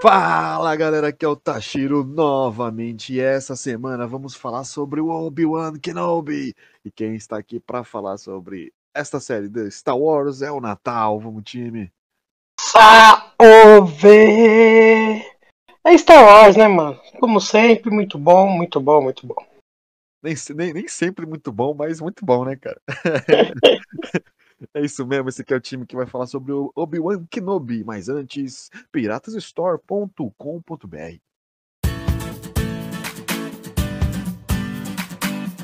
Fala galera, aqui é o Tashiro novamente e essa semana vamos falar sobre o Obi-Wan Kenobi. E quem está aqui para falar sobre esta série de Star Wars é o Natal, vamos time. Salve! É Star Wars, né, mano? Como sempre, muito bom, muito bom, muito bom. Nem, nem, nem sempre muito bom, mas muito bom, né, cara? É isso mesmo, esse aqui é o time que vai falar sobre o Obi-Wan Kenobi, mas antes, piratasstore.com.br.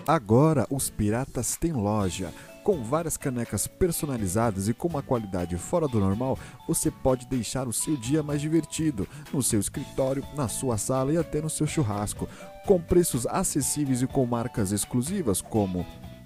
Agora os piratas têm loja. Com várias canecas personalizadas e com uma qualidade fora do normal, você pode deixar o seu dia mais divertido, no seu escritório, na sua sala e até no seu churrasco, com preços acessíveis e com marcas exclusivas como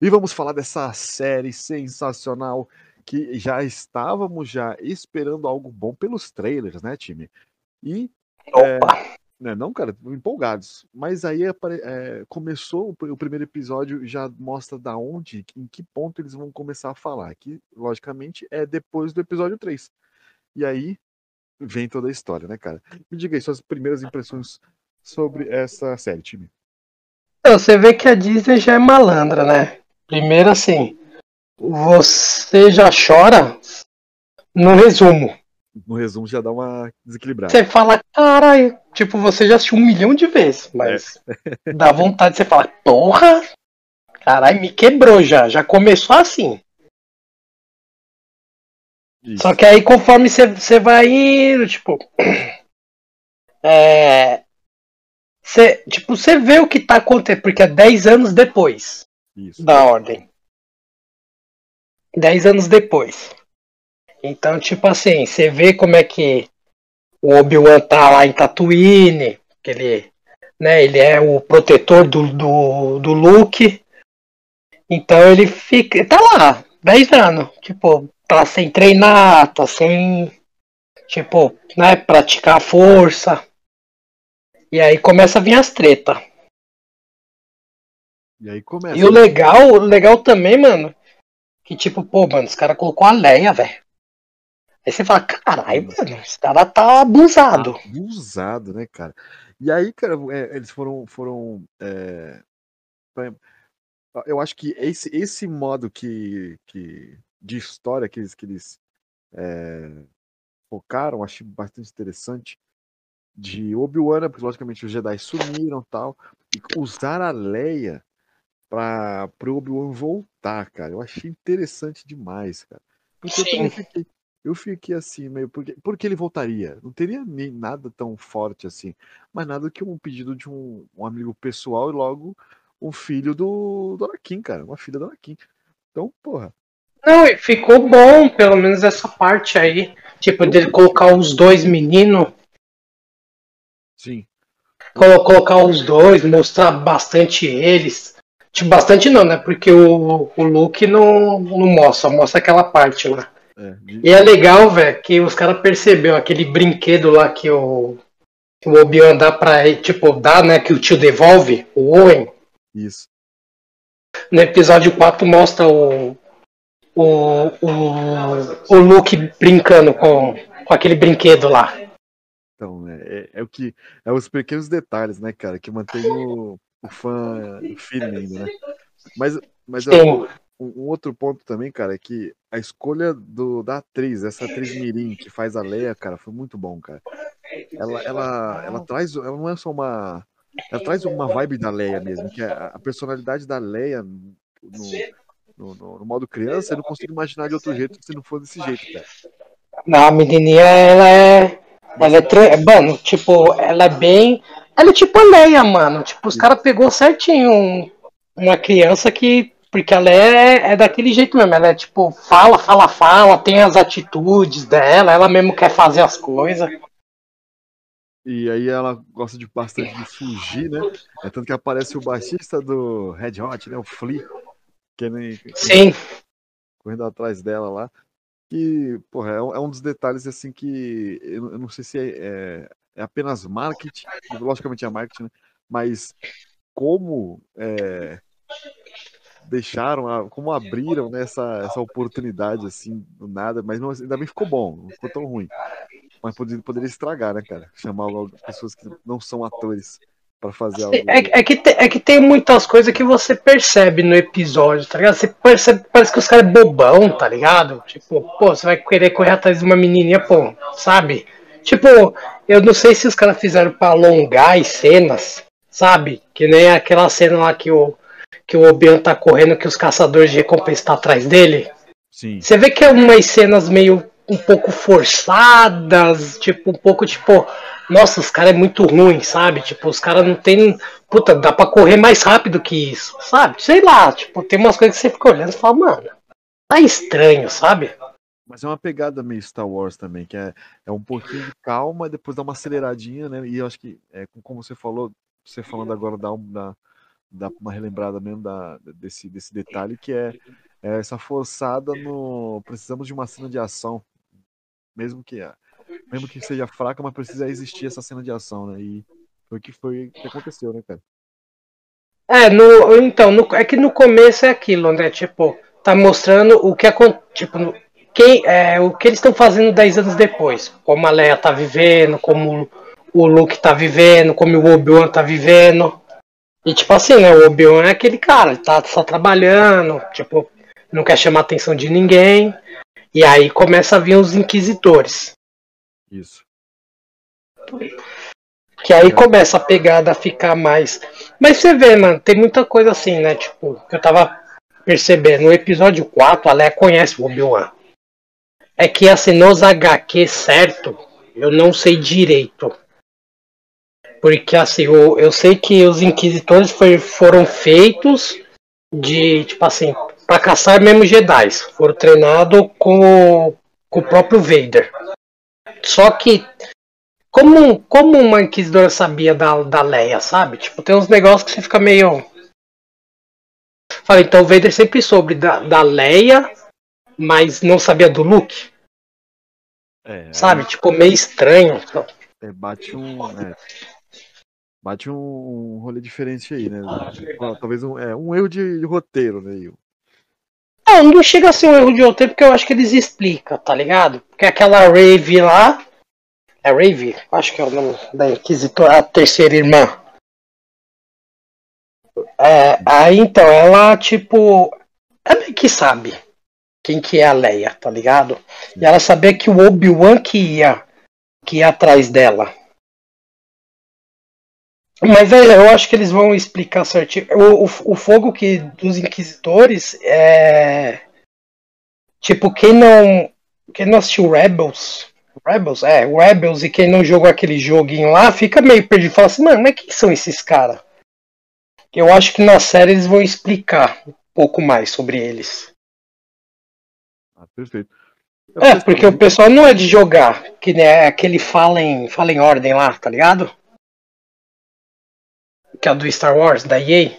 E vamos falar dessa série sensacional que já estávamos já esperando algo bom pelos trailers, né, time? E é, né, não, cara, empolgados. Mas aí é, começou o primeiro episódio já mostra da onde, em que ponto eles vão começar a falar. Que logicamente é depois do episódio 3. E aí vem toda a história, né, cara? Me diga aí suas primeiras impressões sobre essa série, time. Você vê que a Disney já é malandra, né? Primeiro, assim, você já chora no resumo. No resumo já dá uma desequilibrada. Você fala, caralho, tipo, você já assistiu um milhão de vezes, mas é. dá vontade de você falar, porra, caralho, me quebrou já, já começou assim. Isso. Só que aí conforme você vai indo, tipo. É. Cê, tipo, você vê o que tá acontecendo, porque é 10 anos depois. Isso. da ordem. Dez anos depois. Então, tipo assim, você vê como é que o Obi-Wan tá lá em Tatooine, que ele, né, ele é o protetor do, do, do Luke. Então ele fica. tá lá, 10 anos. Tipo, tá sem treinar, tá sem. Tipo, né, praticar força. E aí começa a vir as tretas. E aí começa. E o legal, o legal também, mano, que tipo, pô, mano, os caras colocou a Leia, velho. Aí você fala, caralho, mano, esse cara tá abusado. Abusado, né, cara? E aí, cara, é, eles foram. foram é... Eu acho que esse, esse modo que, que, de história que eles, que eles é, focaram, achei bastante interessante. De Obi-Wan, porque logicamente os Jedi sumiram tal. E usar a Leia para o Obi-Wan voltar, cara. Eu achei interessante demais, cara. Porque Sim. eu fiquei, eu fiquei assim, meio. Porque, porque ele voltaria? Não teria nem nada tão forte assim. Mas nada que um pedido de um, um amigo pessoal e logo um filho do, do Anakin, cara. Uma filha do Anakin. Então, porra. Não, ficou bom, pelo menos essa parte aí. Tipo, dele colocar os dois meninos. Sim. Colocar os dois, mostrar bastante eles. Tipo, bastante não, né? Porque o, o Luke não, não mostra, mostra aquela parte lá. É, de... E é legal, velho, que os caras perceberam aquele brinquedo lá que o, o Obi-Wan dá pra ele, tipo, dá, né? Que o tio devolve, o Owen. Isso. No episódio 4 mostra o, o, o, o Luke brincando com, com aquele brinquedo lá. Então, é, é, é, o que. É os pequenos detalhes, né, cara, que mantém o, o fã firme né? Mas, mas um, um, outro ponto também, cara, é que a escolha do, da atriz, essa atriz Mirim que faz a Leia, cara, foi muito bom, cara. Ela, ela, ela traz, ela não é só uma, ela traz uma vibe da Leia mesmo, que é a personalidade da Leia no, no, no, no modo criança, eu não consigo imaginar de outro jeito se não for desse jeito, cara. Não, a menininha, ela é, ela é, mano, tipo, ela é bem ela é tipo a Leia, mano. Tipo, os caras pegou certinho uma criança que porque ela é, é daquele jeito mesmo. Ela é tipo, fala, fala, fala, tem as atitudes dela, ela mesmo quer fazer as coisas. E aí ela gosta de bastante de fugir, né? É tanto que aparece o baixista do Red Hot, né? O Flea. Que nem, Sim. Correndo atrás dela lá. Que, porra, é um, é um dos detalhes assim que eu, eu não sei se é, é, é, apenas marketing, logicamente é marketing, né? mas como é, deixaram, como abriram né, essa, essa oportunidade assim, do nada, mas não, ainda bem ficou bom, não ficou tão ruim. Mas poderia, poderia estragar, né, cara? Chamar logo pessoas que não são atores para fazer algo. É, é, que te, é que tem muitas coisas que você percebe no episódio, tá ligado? Você percebe, parece que os caras é bobão, tá ligado? Tipo, pô, você vai querer correr atrás de uma menininha, pô, sabe? Tipo, eu não sei se os caras fizeram pra alongar as cenas, sabe? Que nem aquela cena lá que o que o Obian tá correndo que os caçadores de recompensa tá atrás dele. Sim. Você vê que é umas cenas meio um pouco forçadas, tipo, um pouco tipo, nossa, os caras é muito ruim, sabe? Tipo, os caras não tem. Puta, dá pra correr mais rápido que isso, sabe? Sei lá, tipo, tem umas coisas que você fica olhando e fala, mano, tá estranho, sabe? Mas é uma pegada meio Star Wars também, que é, é um pouquinho de calma depois dá uma aceleradinha, né? E eu acho que, é, como você falou, você falando agora dá, um, dá, dá uma relembrada mesmo da, desse, desse detalhe que é, é essa forçada no. Precisamos de uma cena de ação. Mesmo que, mesmo que seja fraca, mas precisa existir essa cena de ação, né? E foi o que foi que aconteceu, né, cara? É, no, então, no, é que no começo é aquilo, né? Tipo, tá mostrando o que aconteceu. Tipo, no, quem, é, o que eles estão fazendo 10 anos depois. Como a Leia tá vivendo, como o Luke tá vivendo, como o Obi-Wan tá vivendo. E tipo assim, né, o Obi-Wan é aquele cara, tá só trabalhando, tipo, não quer chamar a atenção de ninguém. E aí começa a vir os inquisitores. Isso. Que aí começa a pegada a ficar mais. Mas você vê, mano, tem muita coisa assim, né? Tipo, que eu tava percebendo. No episódio 4, a Leia conhece o Obi-Wan. É que assim, nos HQ certo, eu não sei direito. Porque assim, eu, eu sei que os inquisitores foi, foram feitos de, tipo assim, para caçar mesmo Jedi. Foram treinados com, com o próprio Vader. Só que, como, como uma inquisidora sabia da, da Leia, sabe? Tipo, tem uns negócios que você fica meio. Fala, então o Vader sempre soube da, da Leia, mas não sabia do Luke. É, sabe? Tipo, meio estranho. É, bate um. É, bate um rolê diferente aí, né? Talvez um, é, um erro de, de roteiro, né? Não, não chega a ser um erro de roteiro porque eu acho que eles explicam, tá ligado? Porque aquela Rave lá. É Rave? Acho que é o nome da Inquisitora, a terceira irmã. É, aí então, ela tipo. É meio que sabe quem que é a Leia, tá ligado? E ela sabia que o Obi-Wan que ia, que ia atrás dela. Mas é, eu acho que eles vão explicar certinho. O, o, o fogo que dos inquisitores é. Tipo, quem não. Quem não assistiu Rebels. Rebels, é, Rebels e quem não jogou aquele joguinho lá fica meio perdido. Fala assim, mano, mas quem são esses caras? Eu acho que na série eles vão explicar um pouco mais sobre eles. Ah, perfeito. É, porque o pessoal não é de jogar, que é aquele fala em, fala em ordem lá, tá ligado? que é do Star Wars, da EA.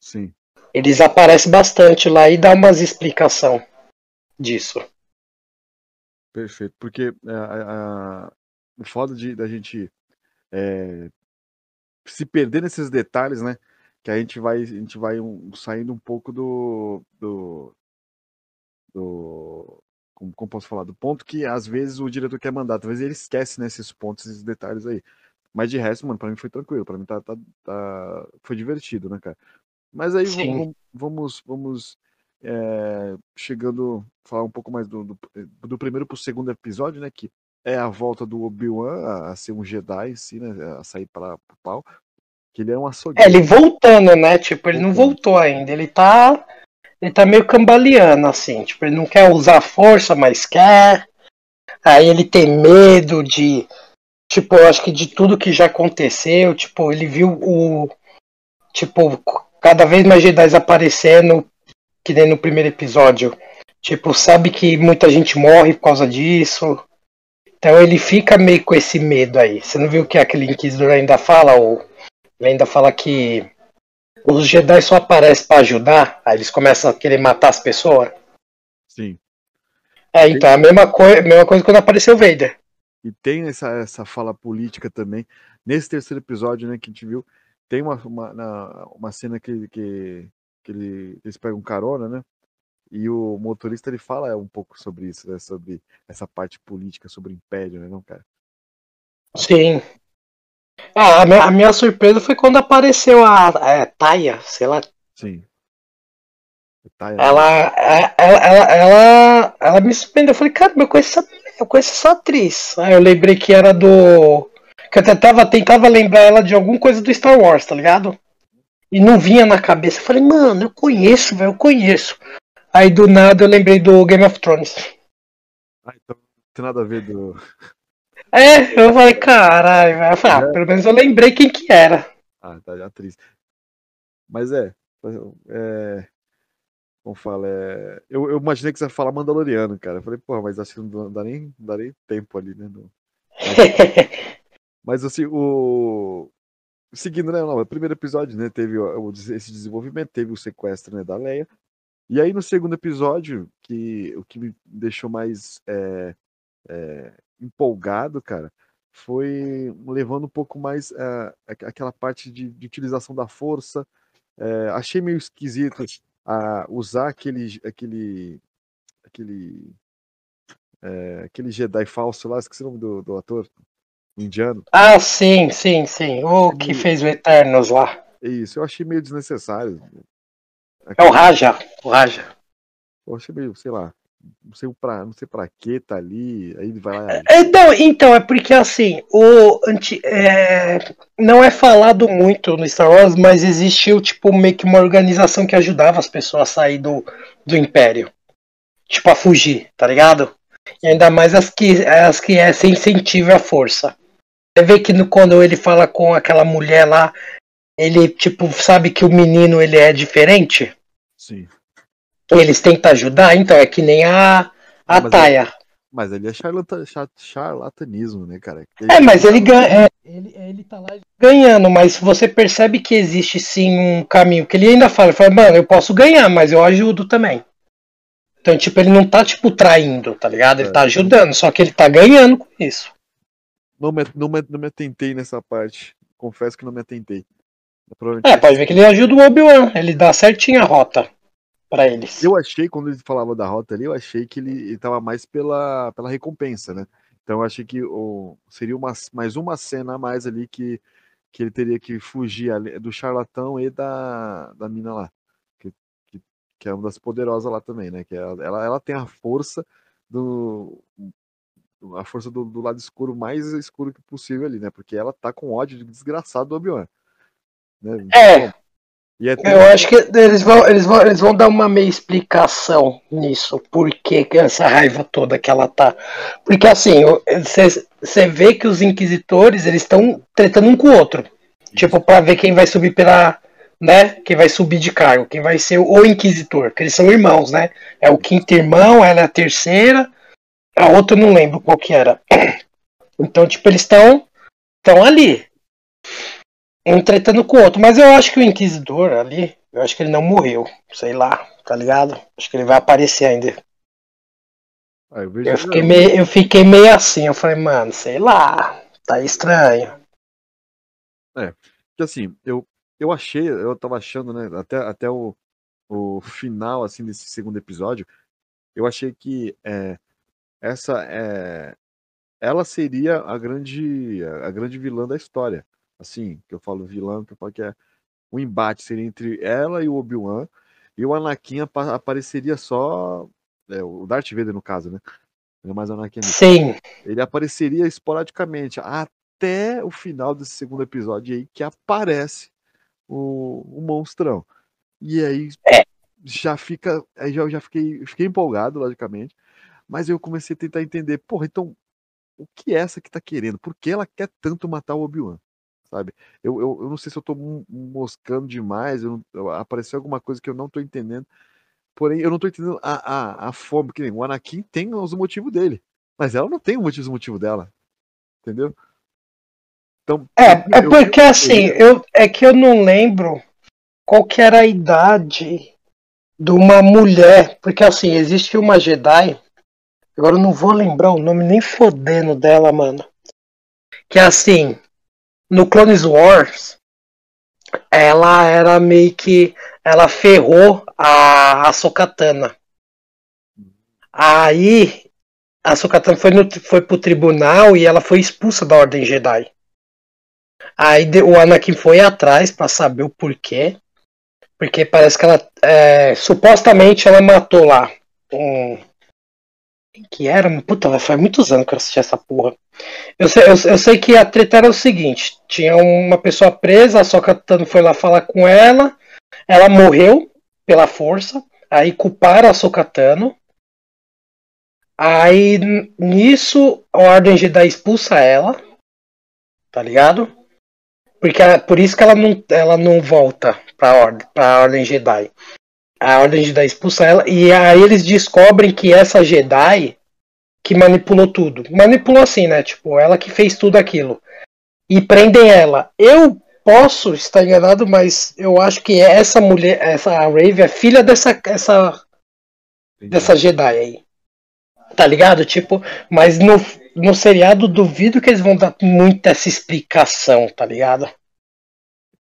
Sim. Eles aparecem bastante lá e dá umas explicação disso. Perfeito, porque é, a, a, o foda de, da gente é, se perder nesses detalhes, né? Que a gente vai, a gente vai um, saindo um pouco do, do, do como, como, posso falar, do ponto que às vezes o diretor quer mandar, talvez ele esquece nesses pontos, esses detalhes aí. Mas de resto, mano, pra mim foi tranquilo. Pra mim tá, tá, tá... foi divertido, né, cara? Mas aí vamos, vamos, vamos é, chegando falar um pouco mais do, do, do, primeiro pro segundo episódio, né? Que é a volta do Obi-Wan a, a, ser um Jedi, assim, né? A sair para o pau. Que ele é um açougueiro. É, ele voltando, né? Tipo, ele não voltou ainda. Ele tá. Ele tá meio cambaleando, assim. Tipo, ele não quer usar força, mas quer. Aí ele tem medo de Tipo, acho que de tudo que já aconteceu, tipo, ele viu o. Tipo, cada vez mais Jedi aparecendo que nem no primeiro episódio. Tipo, sabe que muita gente morre por causa disso. Então ele fica meio com esse medo aí. Você não viu que aquele Inquisidor ainda fala? Ou ele ainda fala que os Jedi só aparecem para ajudar, aí eles começam a querer matar as pessoas. Sim. É, então, a mesma, coi mesma coisa quando apareceu o Vader. E tem essa, essa fala política também. Nesse terceiro episódio, né, que a gente viu, tem uma, uma, uma cena que, que, que ele, eles pegam carona, né? E o motorista ele fala um pouco sobre isso, né? Sobre essa parte política, sobre o império, né, não, cara? Sim. Ah, a, minha, a minha surpresa foi quando apareceu a, a Taia, sei lá. Sim. Taia, ela, né? ela, ela, ela, ela, me surpreendeu. Eu falei, cara, eu conheço, essa, eu conheço essa atriz. Aí eu lembrei que era do. Que eu tentava, tentava lembrar ela de alguma coisa do Star Wars, tá ligado? E não vinha na cabeça. Eu falei, mano, eu conheço, velho, eu conheço. Aí do nada eu lembrei do Game of Thrones. Ah, então não tem nada a ver do. É, eu falei, caralho, velho. Ah, pelo menos eu lembrei quem que era. Ah, tá, já triste. Mas é, é. Como fala, é. Eu, eu imaginei que você ia falar Mandaloriano, cara. Eu falei, porra, mas acho que não dá nem, não dá nem tempo ali, né? No... mas assim, o. Seguindo, né? Não, o primeiro episódio, né? Teve esse desenvolvimento, teve o sequestro né, da Leia. E aí no segundo episódio, que o que me deixou mais é, é, empolgado, cara, foi levando um pouco mais uh, aquela parte de, de, utilização da força. Uh, achei meio esquisito uh, usar aquele aquele aquele uh, aquele Jedi falso lá, esqueci o nome do, do ator indiano. Ah, sim, sim, sim. O que fez o Eternos lá. Isso, eu achei meio desnecessário. É o Raja, o Raja. Eu achei meio, sei lá, não sei pra, não sei pra que tá ali, aí ele vai lá. É, então, então, é porque assim, o anti, é, não é falado muito no Star Wars, mas existiu tipo meio que uma organização que ajudava as pessoas a sair do, do Império. Tipo, a fugir, tá ligado? E ainda mais as que, as que é sem incentivo à força. Você vê que no, quando ele fala com aquela mulher lá, ele tipo sabe que o menino ele é diferente. Sim. Eles tentam ajudar, então é que nem a, a mas. Ele, mas ele é charlatan, charlatanismo, né, cara? Ele... É, mas ele ganha. É, ele, ele tá lá ganhando, mas você percebe que existe sim um caminho. Que ele ainda fala, ele fala, mano, eu posso ganhar, mas eu ajudo também. Então, tipo, ele não tá, tipo, traindo, tá ligado? Ele é. tá ajudando, só que ele tá ganhando com isso. Não me, não, me, não me atentei nessa parte. Confesso que não me atentei. É, pode ver que ele ajuda o Obi-Wan. Ele dá certinho a rota para eles. Eu achei, quando ele falava da rota ali, eu achei que ele estava mais pela, pela recompensa, né? Então eu achei que oh, seria uma, mais uma cena a mais ali que, que ele teria que fugir ali, do charlatão e da, da mina lá. Que, que, que, é uma das poderosas lá também, né? Que ela, ela, ela tem a força do. A força do, do, lado escuro mais escuro que possível ali, né? Porque ela tá com ódio de desgraçado do Obi-Wan. Né? É. É Eu acho que eles vão, eles, vão, eles vão dar uma meia explicação nisso, por que essa raiva toda que ela tá. Porque assim, você vê que os inquisitores eles estão tretando um com o outro. Tipo, para ver quem vai subir pela. né? Quem vai subir de cargo, quem vai ser o inquisitor, que eles são irmãos, né? É o quinto irmão, ela é a terceira, a outra eu não lembro qual que era. Então, tipo, eles estão estão ali um tretando com o outro. Mas eu acho que o Inquisidor ali, eu acho que ele não morreu. Sei lá, tá ligado? Acho que ele vai aparecer ainda. Ah, eu, eu, fiquei meio, eu fiquei meio assim, eu falei, mano, sei lá, tá estranho. É, que assim, eu, eu achei, eu tava achando, né, até, até o, o final, assim, desse segundo episódio, eu achei que é, essa é, ela seria a grande, a grande vilã da história assim, que eu falo vilão, que eu falo que é o embate seria entre ela e o Obi-Wan, e o Anakin ap apareceria só, é, o Darth Vader no caso, né? É mais Anakin. Sim. Ele apareceria esporadicamente até o final desse segundo episódio aí que aparece o, o monstrão. E aí é. já fica, aí já, já fiquei, fiquei empolgado, logicamente, mas eu comecei a tentar entender, porra, então o que é essa que tá querendo? Por que ela quer tanto matar o Obi-Wan? Sabe? Eu, eu, eu não sei se eu tô moscando demais, eu não, apareceu alguma coisa que eu não tô entendendo, Porém, eu não tô entendendo a, a, a forma, que nem o Anakin tem os motivos dele. Mas ela não tem o motivo, motivo dela. Entendeu? Então, é, é porque eu, assim, eu, é que eu não lembro qual que era a idade de uma mulher. Porque assim, existe uma Jedi. Agora eu não vou lembrar o nome nem fodendo dela, mano. Que é assim, no Clones Wars, ela era meio que. Ela ferrou a, a Sokatana. Aí a Sokatana foi, no, foi pro tribunal e ela foi expulsa da Ordem Jedi. Aí o Anakin foi atrás para saber o porquê. Porque parece que ela. É, supostamente ela matou lá um. Que era? Puta, faz muitos anos que eu assisti essa porra. Eu sei, eu, eu sei que a treta era o seguinte: tinha uma pessoa presa, a Sokatano foi lá falar com ela, ela morreu pela força, aí culparam a Sokatano. Aí nisso a Ordem Jedi expulsa ela, tá ligado? Porque por isso que ela não, ela não volta pra ordem, pra ordem Jedi. A Ordem Jedi expulsa ela e aí eles descobrem que essa Jedi que manipulou tudo. Manipulou assim, né? Tipo, ela que fez tudo aquilo. E prendem ela. Eu posso estar enganado, mas eu acho que essa mulher, essa Rave é filha dessa essa dessa Jedi aí. Tá ligado? Tipo, mas no, no seriado duvido que eles vão dar muita essa explicação, tá ligado?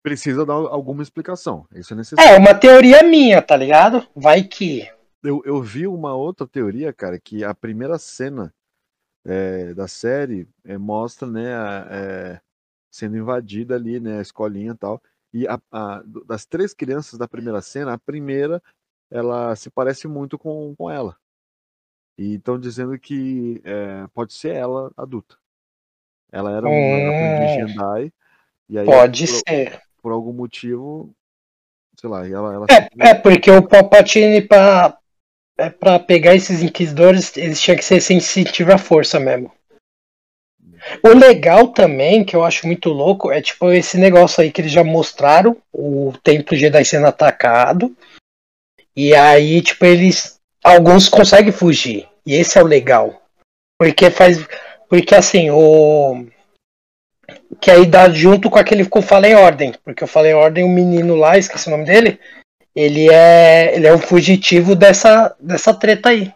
Precisa dar alguma explicação. Isso é necessário. É, uma teoria minha, tá ligado? Vai que eu, eu vi uma outra teoria, cara, que a primeira cena é, da série é, mostra, né, a, é, sendo invadida ali, né, a escolinha e tal. E a, a, das três crianças da primeira cena, a primeira, ela se parece muito com, com ela. E estão dizendo que é, pode ser ela adulta. Ela era uma hum, Jedi. E aí, pode por, ser. Por algum motivo, sei lá, ela, ela é, é, porque o Palpatine, para é para pegar esses inquisidores, eles tinham que ser sensitivos à força mesmo. O legal também, que eu acho muito louco, é tipo esse negócio aí que eles já mostraram, o templo Jedi sendo atacado. E aí, tipo, eles. Alguns conseguem fugir. E esse é o legal. Porque faz. Porque assim, o. Que aí dá junto com aquele que eu falei ordem. Porque eu falei ordem, o menino lá, esqueci o nome dele ele é, ele é um fugitivo dessa, dessa treta aí.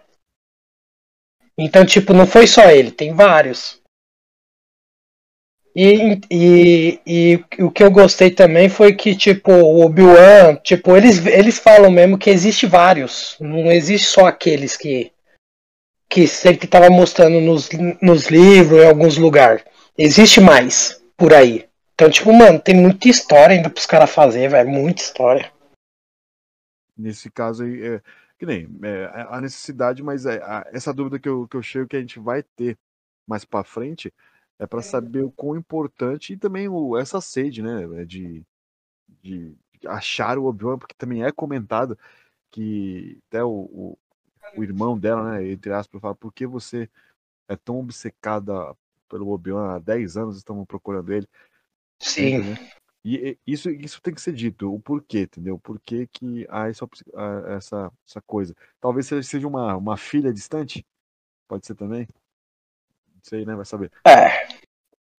Então, tipo, não foi só ele, tem vários. E, e, e o que eu gostei também foi que, tipo, o Obi-Wan, tipo, eles, eles falam mesmo que existe vários. Não existe só aqueles que que sempre tava mostrando nos, nos livros, em alguns lugares. Existe mais por aí. Então, tipo, mano, tem muita história ainda pros caras fazer, velho. Muita história. Nesse caso aí, é, que nem é, a necessidade, mas é, a, essa dúvida que eu, que eu chego que a gente vai ter mais para frente é para saber o quão importante e também o, essa sede, né, de, de achar o Obi-Wan, porque também é comentado que até o, o, o, irmão dela, né, entre aspas, fala, por que você é tão obcecada pelo Obi-Wan há 10 anos, estamos procurando ele. Sim. E isso, isso tem que ser dito, o porquê, entendeu? O porquê que há essa, essa, essa coisa. Talvez seja uma, uma filha distante, pode ser também. Não sei, né? Vai saber. É.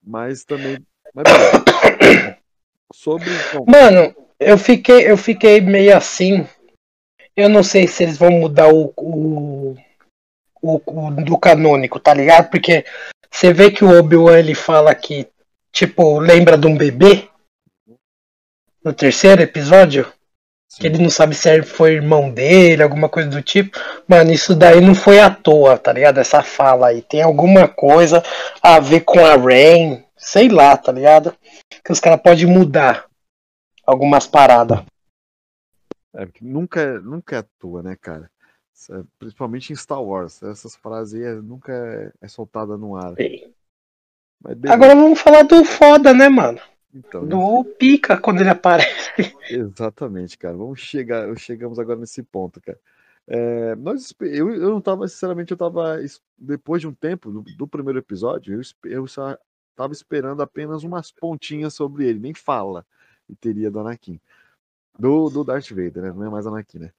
Mas também. Mas, sobre. Bom, Mano, eu fiquei, eu fiquei meio assim. Eu não sei se eles vão mudar o, o, o, o do canônico, tá ligado? Porque você vê que o Obi-Wan ele fala que, tipo, lembra de um bebê no terceiro episódio, Sim. que ele não sabe se foi irmão dele, alguma coisa do tipo. Mano, isso daí não foi à toa, tá ligado? Essa fala aí. Tem alguma coisa a ver com a Rain, sei lá, tá ligado? Que os caras podem mudar algumas paradas. É, nunca, é, nunca é à toa, né, cara? É, principalmente em Star Wars. Essas frases aí nunca é, é soltada no ar. Agora vamos falar do foda, né, mano? Então, do pica quando ele aparece. Exatamente, cara. Vamos chegar, chegamos agora nesse ponto, cara. É, nós, eu, eu não tava, sinceramente, eu tava, depois de um tempo, do, do primeiro episódio, eu, eu só tava esperando apenas umas pontinhas sobre ele, nem fala e teria do Anakin. Do, do Darth Vader, né? Não é mais Anakin, né?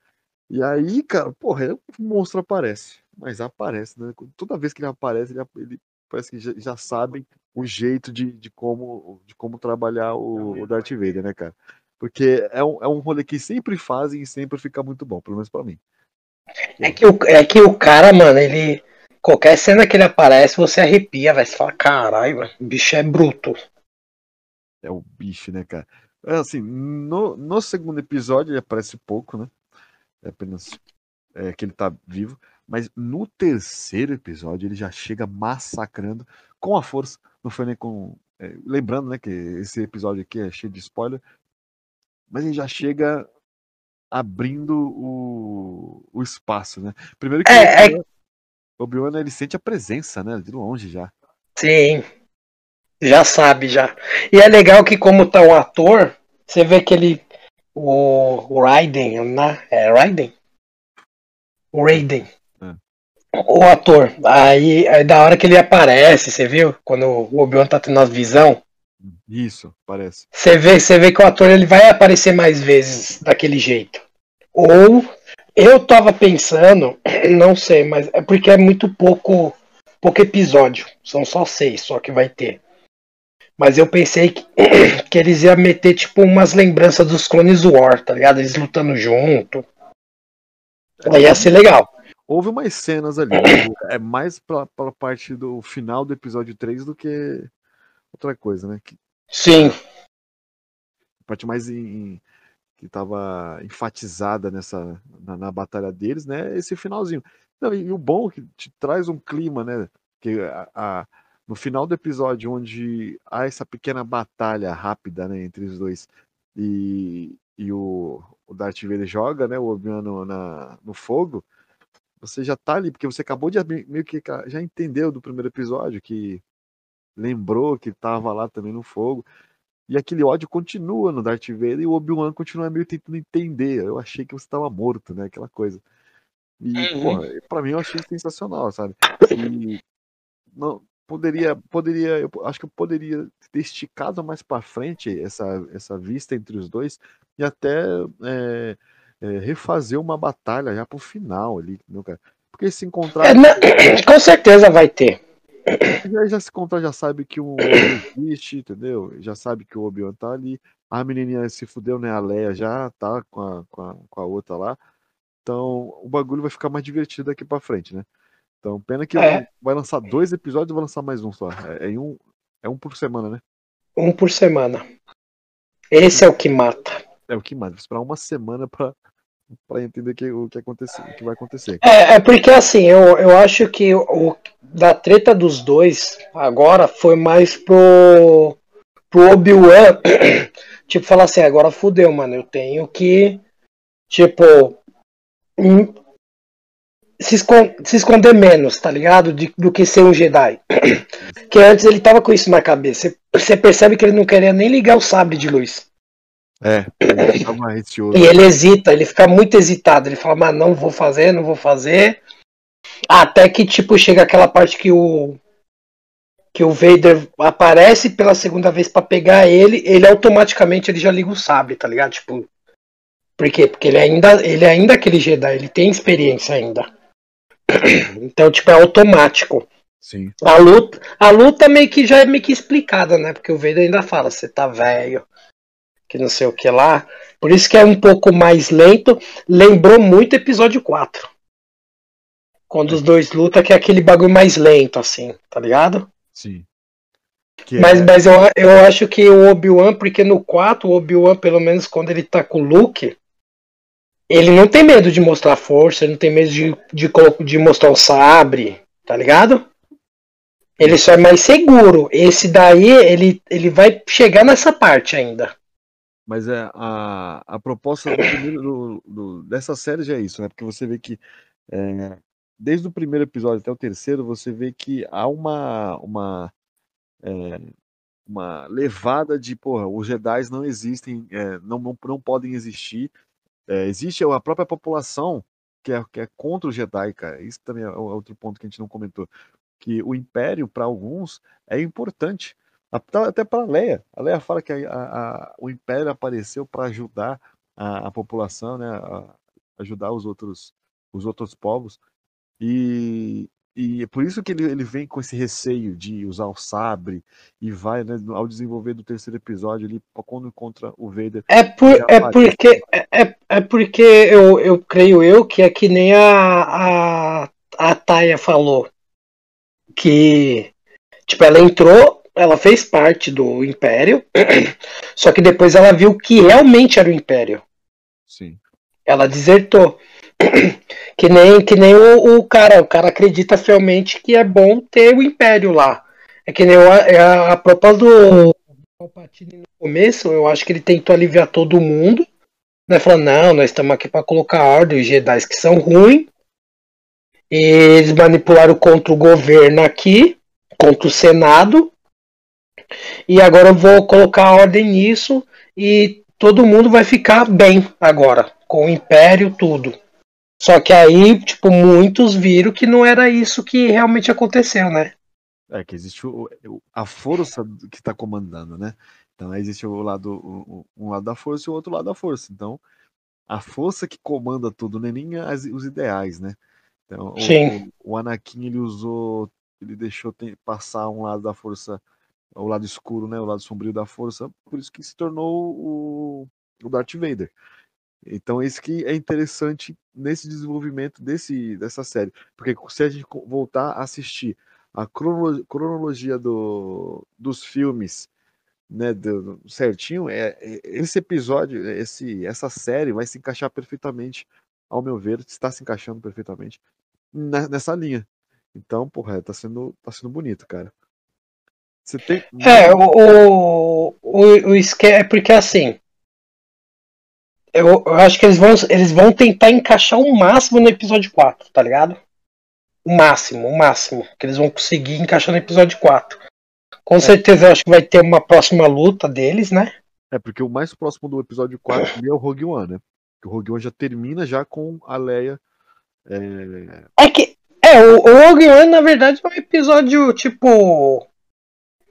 E aí, cara, porra, o monstro aparece. Mas aparece, né? Toda vez que ele aparece, ele, ele parece que já, já sabem o jeito de, de, como, de como trabalhar o, o Darth Vader, né, cara? Porque é um, é um rolê que sempre fazem e sempre fica muito bom, pelo menos pra mim. É que, o, é que o cara, mano, ele. Qualquer cena que ele aparece, você arrepia, vai. Você fala, caralho, o bicho é bruto. É o bicho, né, cara? É assim, no, no segundo episódio ele aparece pouco, né? É apenas é, que ele tá vivo. Mas no terceiro episódio ele já chega massacrando com a força. Não foi nem com. É, lembrando, né, que esse episódio aqui é cheio de spoiler. Mas ele já chega abrindo o, o espaço, né? Primeiro que é, o Obi-Wan ele sente a presença, né? De longe já. Sim. Já sabe, já. E é legal que, como tá um ator, você vê que ele. O Raiden, né? É Raiden? O Raiden. É. O ator. Aí, aí, da hora que ele aparece, você viu? Quando o Obi-Wan tá tendo a visão. Isso, parece. Você vê, você vê que o ator ele vai aparecer mais vezes daquele jeito. Ou eu tava pensando, não sei, mas é porque é muito pouco, pouco episódio. São só seis, só que vai ter. Mas eu pensei que, que eles iam meter tipo umas lembranças dos clones War, tá ligado? Eles lutando junto. Aí ia ser legal. Houve umas cenas ali. É mais pra, pra parte do final do episódio 3 do que outra coisa, né? Que, Sim. A parte mais em, que estava enfatizada nessa na, na, batalha deles, né? Esse finalzinho. Não, e, e, o bom é que te traz um clima, né? Que a, a, no final do episódio, onde há essa pequena batalha rápida né, entre os dois e, e o, o Darth Vader joga, né? O Obi-Wan no, no fogo. Você já tá ali, porque você acabou de meio que já entendeu do primeiro episódio que lembrou que estava lá também no fogo. E aquele ódio continua no Darth Vader e o Obi-Wan continua meio tentando entender. Eu achei que você estava morto, né? Aquela coisa. E, uhum. porra, pra mim eu achei sensacional, sabe? E não, poderia, poderia, eu acho que eu poderia ter esticado mais para frente essa, essa vista entre os dois e até é, é, refazer uma batalha já pro final ali, meu cara. Porque se encontrar. É, não, com certeza vai ter. Já, já se contar, já sabe que o existe, entendeu? Já sabe que o Obi-Wan tá ali. A menininha se fudeu, né? A Leia já tá com a, com a, com a outra lá. Então o bagulho vai ficar mais divertido daqui pra frente, né? Então, pena que é. vai lançar dois episódios e vai lançar mais um só. É, é, um, é um por semana, né? Um por semana. Esse é o que mata. É o que mata. Vou esperar uma semana pra, para entender que, o que acontecer, o que vai acontecer. É, é porque assim, eu, eu acho que o, da treta dos dois agora foi mais pro, pro Obi-Wan, tipo, falar assim, agora fudeu, mano, eu tenho que, tipo, se, esconder, se esconder menos, tá ligado? De, do que ser um Jedi. que antes ele tava com isso na cabeça. Você percebe que ele não queria nem ligar o sabre de luz. É, ele e ele hesita, ele fica muito hesitado. Ele fala, mas não vou fazer, não vou fazer. Até que, tipo, chega aquela parte que o. Que o Vader aparece pela segunda vez para pegar ele, ele automaticamente ele já liga o sabre, tá ligado? Tipo. Por quê? Porque ele ainda, ele é ainda aquele Jedi, ele tem experiência ainda. Então, tipo, é automático. Sim. A luta, a luta meio que já é meio que explicada, né? Porque o Vader ainda fala, você tá velho, que não sei o que lá. Por isso que é um pouco mais lento. Lembrou muito episódio 4. Quando os dois lutam, que é aquele bagulho mais lento, assim, tá ligado? Sim. Que mas é... mas eu, eu acho que o Obi-Wan, porque no 4, o Obi-Wan, pelo menos quando ele tá com o Luke, ele não tem medo de mostrar força, ele não tem medo de, de, de mostrar o sabre, tá ligado? Ele só é mais seguro. Esse daí, ele, ele vai chegar nessa parte ainda. Mas é a, a proposta do do, do, dessa série já é isso, né? Porque você vê que é, desde o primeiro episódio até o terceiro, você vê que há uma uma é, uma levada de porra, os Jedi não existem, é, não, não, não podem existir. É, existe a própria população que é, que é contra o Jedi, cara. Isso também é outro ponto que a gente não comentou. Que o Império, para alguns, é importante até para a Leia. A Leia fala que a, a, a, o Império apareceu para ajudar a, população, né, ajudar os outros, os outros povos. E, e é por isso que ele, ele vem com esse receio de usar o sabre e vai, né, ao desenvolver do terceiro episódio ali, quando encontra o Vader. É, por, é porque, é, é, é porque eu, eu creio eu que é que nem a, a, a Taya falou. Que, tipo, ela entrou, ela fez parte do Império, só que depois ela viu que realmente era o Império. Sim. Ela desertou. Que nem, que nem o, o, cara, o cara acredita fielmente que é bom ter o Império lá. É que nem o, é a, a proposta do Palpatine no começo, eu acho que ele tentou aliviar todo mundo, né? Falando, não, nós estamos aqui para colocar ordem, os Jedi que são ruins. E eles manipularam contra o governo aqui, contra o Senado. E agora eu vou colocar ordem nisso e todo mundo vai ficar bem agora, com o Império, tudo. Só que aí, tipo, muitos viram que não era isso que realmente aconteceu, né? É, que existe o, a força que está comandando, né? Então existe o lado, um lado da força e o outro lado da força. Então, a força que comanda tudo, né? Nem as, os ideais, né? Então, Sim. O, o Anakin ele usou, ele deixou passar um lado da força, o lado escuro, né? O lado sombrio da força, por isso que se tornou o, o Darth Vader. Então, isso que é interessante nesse desenvolvimento desse, dessa série. Porque se a gente voltar a assistir a cronologia do, dos filmes né, do, certinho, é, é, esse episódio, esse, essa série vai se encaixar perfeitamente, ao meu ver, está se encaixando perfeitamente nessa linha. Então, porra, tá sendo, tá sendo bonito, cara. Você tem. É, o, o, o, o é porque assim eu, eu, acho que eles vão, eles vão tentar encaixar o máximo no episódio 4, tá ligado? O máximo, o máximo. Que eles vão conseguir encaixar no episódio 4. Com é. certeza eu acho que vai ter uma próxima luta deles, né? É, porque o mais próximo do episódio 4 é o Rogue One, né? Porque o Rogue One já termina já com a Leia. É, é que. É, o, o Rogue One, na verdade, é um episódio tipo.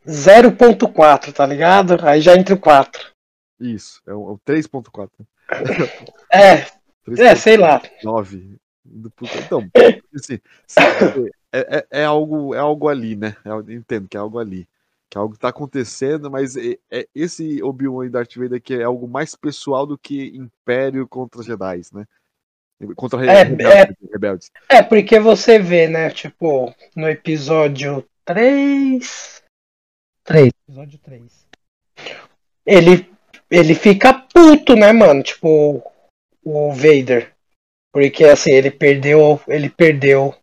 0.4, tá ligado? Aí já entra o 4. Isso, é o, é o 3.4. É, é, sei lá. 9. Então, assim, é, é, é, algo, é algo ali, né? Eu entendo que é algo ali. Que é algo que tá acontecendo, mas é, é esse Obi-Wan e Darth Vader que é algo mais pessoal do que Império contra Jedi, né? Contra é, rebeldes, é, rebeldes. É, porque você vê, né? Tipo, no episódio 3. 3. Episódio 3. Ele ele fica puto, né, mano? Tipo, o Vader. Porque assim, ele perdeu, ele perdeu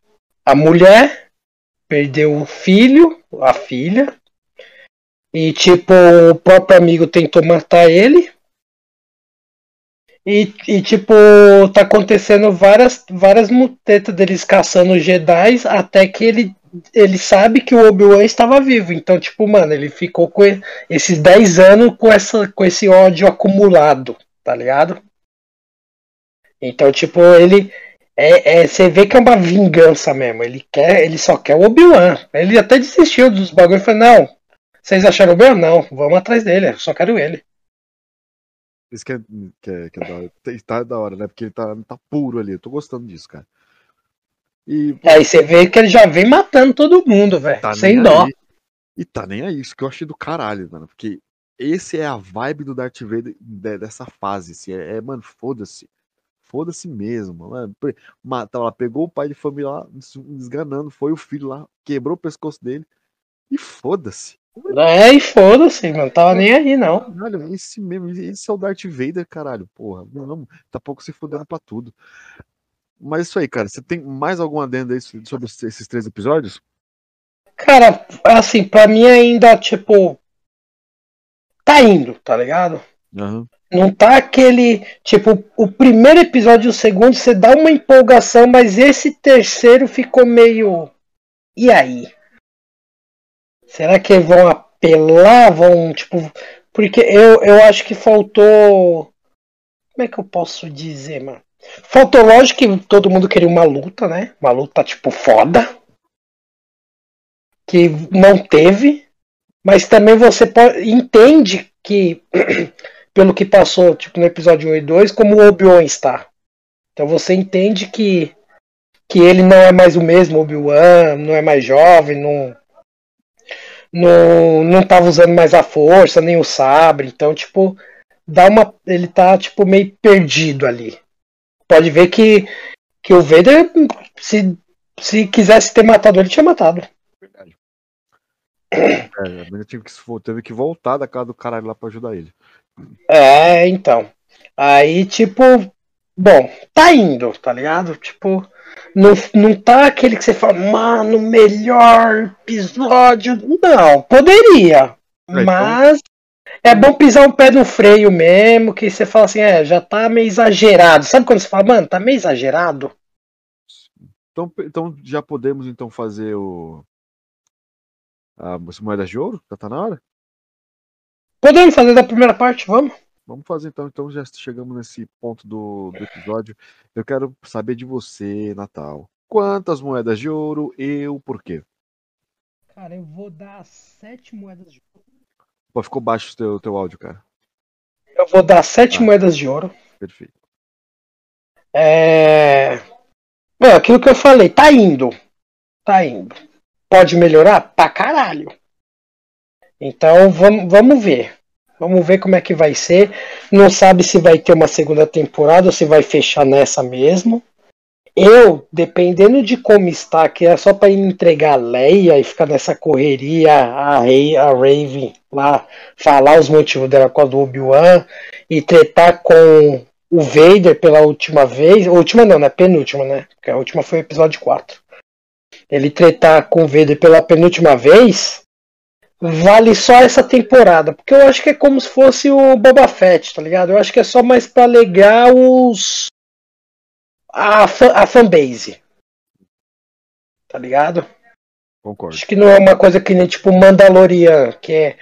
a mulher, perdeu o filho, a filha. E tipo, o próprio amigo tentou matar ele. E, e tipo, tá acontecendo várias várias mutetas deles caçando Jedi até que ele ele sabe que o Obi-Wan estava vivo. Então, tipo, mano, ele ficou com esses 10 anos com, essa, com esse ódio acumulado, tá ligado? Então, tipo, ele. É, é, você vê que é uma vingança mesmo. Ele quer, ele só quer o Obi-Wan. Ele até desistiu dos bagulhos e falou, não. Vocês acharam bem? Não, vamos atrás dele, eu só quero ele. Isso que é, que é, que é da hora. Tá da hora, né? Porque ele tá, tá puro ali. Eu tô gostando disso, cara. E, aí você vê que ele já vem matando todo mundo, velho. Tá sem dó. Aí. E tá nem aí, isso que eu achei do caralho, mano. Porque esse é a vibe do Darth Vader dessa fase. Assim, é, é mano, foda-se. Foda-se mesmo. Mano. Mata, lá, pegou o pai de família lá, desganando, foi o filho lá, quebrou o pescoço dele. E foda-se. É, e foda-se, mano. Tava nem aí, não. Caralho, esse mesmo, esse é o Darth Vader, caralho. Porra, não, tá pouco se fudendo pra tudo. Mas isso aí, cara. Você tem mais algum adendo aí sobre esses três episódios? Cara, assim, pra mim ainda, tipo. Tá indo, tá ligado? Uhum. Não tá aquele. Tipo, o primeiro episódio e o segundo você dá uma empolgação, mas esse terceiro ficou meio. E aí? Será que vão apelar? Vão, tipo. Porque eu, eu acho que faltou. Como é que eu posso dizer, mano? Faltou, lógico que todo mundo queria uma luta, né? Uma luta tipo foda. Que não teve. Mas também você pode, entende que, pelo que passou tipo, no episódio 1 e 2, como o Obi-Wan está. Então você entende que, que ele não é mais o mesmo Obi-Wan, não é mais jovem, não, não, não tava usando mais a força, nem o sabre. Então, tipo, dá uma. Ele tá, tipo, meio perdido ali. Pode ver que, que o Vader, se, se quisesse ter matado ele, tinha matado. Verdade. É, a tive que, teve que voltar da casa do caralho lá pra ajudar ele. É, então. Aí, tipo, bom, tá indo, tá ligado? Tipo, não, não tá aquele que você fala, mano, melhor episódio. Não, poderia. É, então... Mas é bom pisar um pé no freio mesmo, que você fala assim, é, já tá meio exagerado. Sabe quando você fala, mano, tá meio exagerado? Então, então já podemos então fazer o. As moedas de ouro? Já tá na hora? Podemos fazer da primeira parte, vamos? Vamos fazer então, então já chegamos nesse ponto do, do episódio. Eu quero saber de você, Natal. Quantas moedas de ouro e o porquê? Cara, eu vou dar sete moedas de ouro. Pô, ficou baixo o teu, teu áudio, cara. Eu vou dar sete ah, moedas de ouro. Perfeito. É... é. Aquilo que eu falei, tá indo. Tá indo. Pode melhorar? Pra caralho. Então vamos, vamos ver. Vamos ver como é que vai ser. Não sabe se vai ter uma segunda temporada ou se vai fechar nessa mesmo. Eu, dependendo de como está, que é só para entregar a Leia e ficar nessa correria, a Rey, a Raven lá, falar os motivos dela com a do Obi-Wan e tretar com o Vader pela última vez. Última não, né? Penúltima, né? Porque a última foi o episódio 4. Ele tretar com o Vader pela penúltima vez vale só essa temporada. Porque eu acho que é como se fosse o Boba Fett, tá ligado? Eu acho que é só mais pra alegar os. A, a fanbase. Tá ligado? Concordo. Acho que não é uma coisa que nem tipo Mandalorian, que é,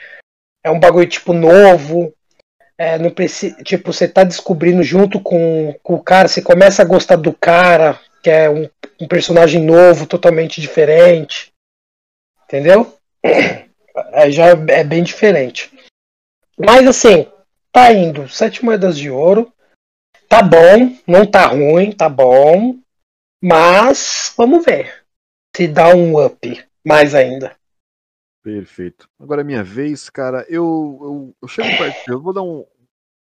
é um bagulho tipo novo. É, não precisa, tipo, você tá descobrindo junto com, com o cara, você começa a gostar do cara, que é um, um personagem novo, totalmente diferente. Entendeu? Aí já é bem diferente. Mas assim, tá indo. Sete moedas de ouro. Tá bom, não tá ruim, tá bom. Mas vamos ver se dá um up mais ainda. Perfeito. Agora é minha vez, cara. Eu, eu, eu chego perto, eu vou dar um,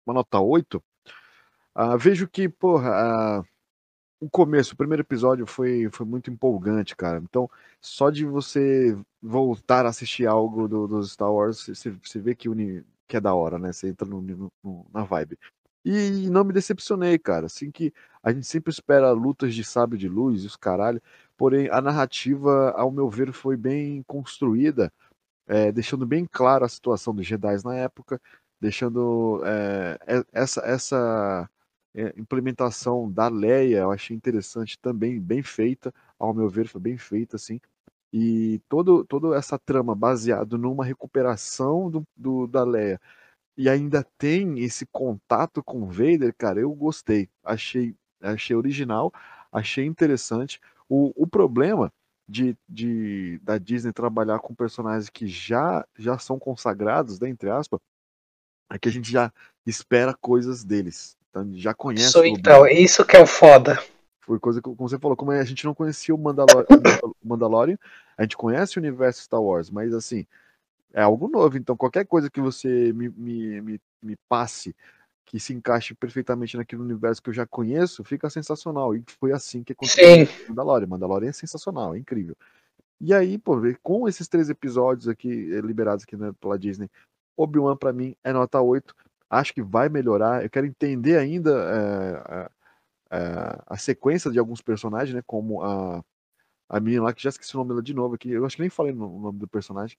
uma nota 8. Ah, vejo que, porra, ah, o começo, o primeiro episódio foi, foi muito empolgante, cara. Então, só de você voltar a assistir algo dos do Star Wars, você, você vê que, uni, que é da hora, né? Você entra no, no, na vibe. E não me decepcionei, cara. Assim que a gente sempre espera lutas de sábio de luz e os caralho. Porém, a narrativa, ao meu ver, foi bem construída, é, deixando bem claro a situação dos Jedi na época, deixando é, essa, essa é, implementação da Leia, eu achei interessante também, bem feita, ao meu ver, foi bem feita, assim. E todo, toda essa trama baseado numa recuperação do, do, da Leia e ainda tem esse contato com o Vader, cara, eu gostei. Achei, achei original, achei interessante. O, o problema de, de, da Disney trabalhar com personagens que já, já são consagrados, né, entre aspas, é que a gente já espera coisas deles. Então, já conhece. Isso, então, isso que é o foda. Foi coisa que, como você falou, como a gente não conhecia o Mandalor Mandalorian, a gente conhece o universo Star Wars, mas assim, é algo novo. Então, qualquer coisa que você me, me, me, me passe que se encaixe perfeitamente naquele universo que eu já conheço, fica sensacional. E foi assim que aconteceu com Mandalorian. Mandalorian é sensacional, é incrível. E aí, pô, com esses três episódios aqui eh, liberados aqui né, pela Disney, Obi-Wan para mim é nota 8 acho que vai melhorar. Eu quero entender ainda é, é, a sequência de alguns personagens, né? Como a, a menina lá, que já esqueci o nome dela de novo aqui. Eu acho que nem falei o nome do personagem.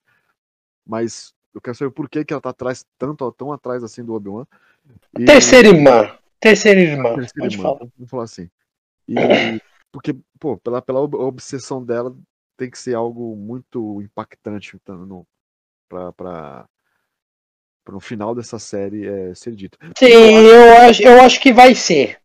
Mas eu quero saber por que, que ela tá atrás, tanto tão atrás assim do Obi-Wan. E... Terceira irmã. Terceira irmã. Terceira Pode irmã, falar. Vamos falar assim. E, porque, pô, pela, pela obsessão dela, tem que ser algo muito impactante no, pra, pra, no final dessa série é, ser dito. Sim, eu acho, eu acho que vai ser.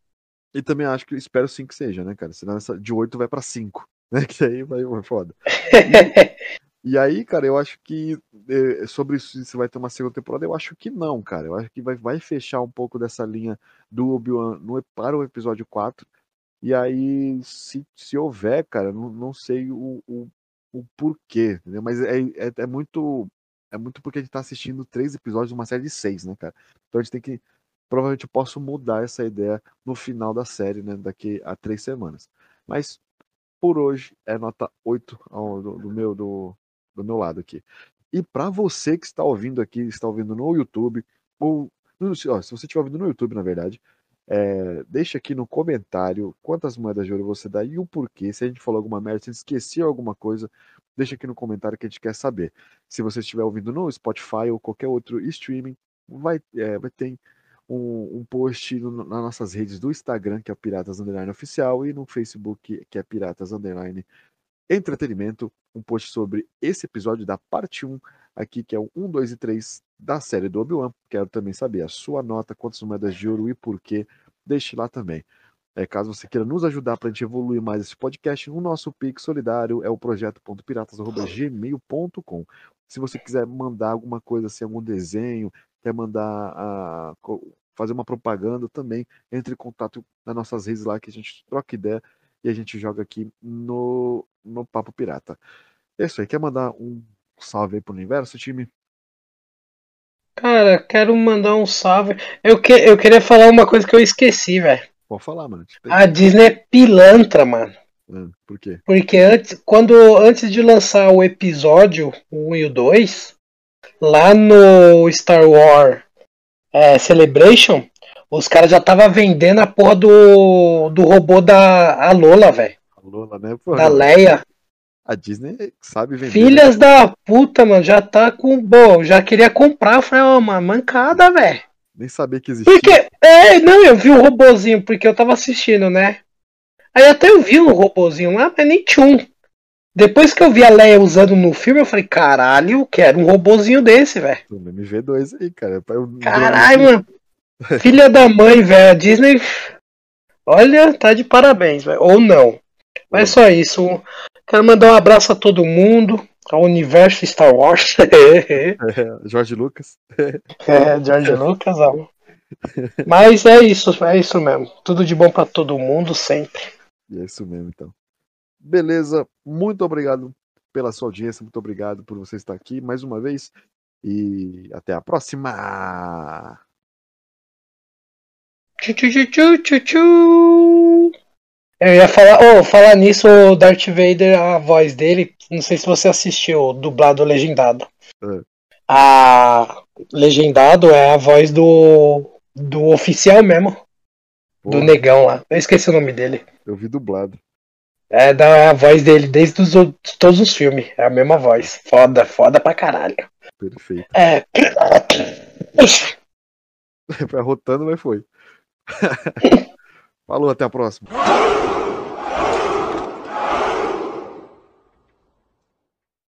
E também acho que espero sim que seja, né, cara? Senão essa de 8 vai para 5, né? Que aí vai, vai foda. E, aí, cara, eu acho que é, sobre isso se vai ter uma segunda temporada, eu acho que não, cara. Eu acho que vai, vai fechar um pouco dessa linha do Obi-Wan para o episódio 4. E aí, se, se houver, cara, não, não sei o, o, o porquê, entendeu? Mas é, é, é muito. É muito porque a gente tá assistindo três episódios de uma série de seis, né, cara? Então a gente tem que. Provavelmente eu posso mudar essa ideia no final da série, né? Daqui a três semanas. Mas por hoje é nota 8 do, do meu, do, do meu lado aqui. E para você que está ouvindo aqui, está ouvindo no YouTube, ou ó, se você estiver ouvindo no YouTube, na verdade, é, deixa aqui no comentário quantas moedas de ouro você dá e o porquê. Se a gente falou alguma merda, se a gente esqueceu alguma coisa, deixa aqui no comentário que a gente quer saber. Se você estiver ouvindo no Spotify ou qualquer outro streaming, vai, é, vai ter um, um post no, nas nossas redes do Instagram, que é Piratas Underline Oficial, e no Facebook, que é Piratas Underline entretenimento, um post sobre esse episódio da parte 1, aqui que é o 1, 2 e 3 da série do Obi-Wan. Quero também saber a sua nota, quantas moedas de ouro e por quê. Deixe lá também. É, caso você queira nos ajudar para a gente evoluir mais esse podcast, o nosso Pix solidário é o projeto.piratas.gmail.com. Se você quiser mandar alguma coisa, assim, algum desenho, quer mandar a, fazer uma propaganda também, entre em contato nas nossas redes lá que a gente troca ideia e a gente joga aqui no, no Papo Pirata. É isso aí, quer mandar um salve aí pro universo, time? Cara, quero mandar um salve. Eu, que, eu queria falar uma coisa que eu esqueci, velho. Pode falar, mano. A Disney é pilantra, mano. Ah, por quê? Porque antes, quando, antes de lançar o episódio 1 e o 2, lá no Star Wars é, Celebration, os caras já tava vendendo a porra do, do robô da a Lola, velho. A Lola, né? Porra, da Leia. A Disney sabe vender. Filhas né? da puta, mano, já tá com. Bom, já queria comprar. Eu falei, ó, oh, uma mancada, velho. Nem sabia que existia. Porque, é, não, eu vi o robozinho, porque eu tava assistindo, né? Aí até eu vi um robozinho lá, mas nem tinha um. Depois que eu vi a Leia usando no filme, eu falei, caralho, eu quero um robozinho desse, velho. MV2 aí, cara. Caralho, mano. Filha da mãe, velho. A Disney. Olha, tá de parabéns, velho. Ou não. Mas é só isso. Quero mandar um abraço a todo mundo. Ao universo Star Wars. é, Jorge Lucas. é, Jorge Lucas, ó. Mas é isso, é isso mesmo. Tudo de bom para todo mundo, sempre. E é isso mesmo, então. Beleza, muito obrigado pela sua audiência, muito obrigado por você estar aqui mais uma vez. E até a próxima! Eu ia falar, oh, falar nisso, o Darth Vader, a voz dele, não sei se você assistiu, dublado legendado. É. A legendado é a voz do do oficial mesmo. Pô. Do negão lá. Eu esqueci o nome dele. Eu vi dublado. É da a voz dele desde os, todos os filmes. É a mesma voz. Foda, foda pra caralho. Perfeito. É. Foi arrotando, mas foi. Falou, até a próxima.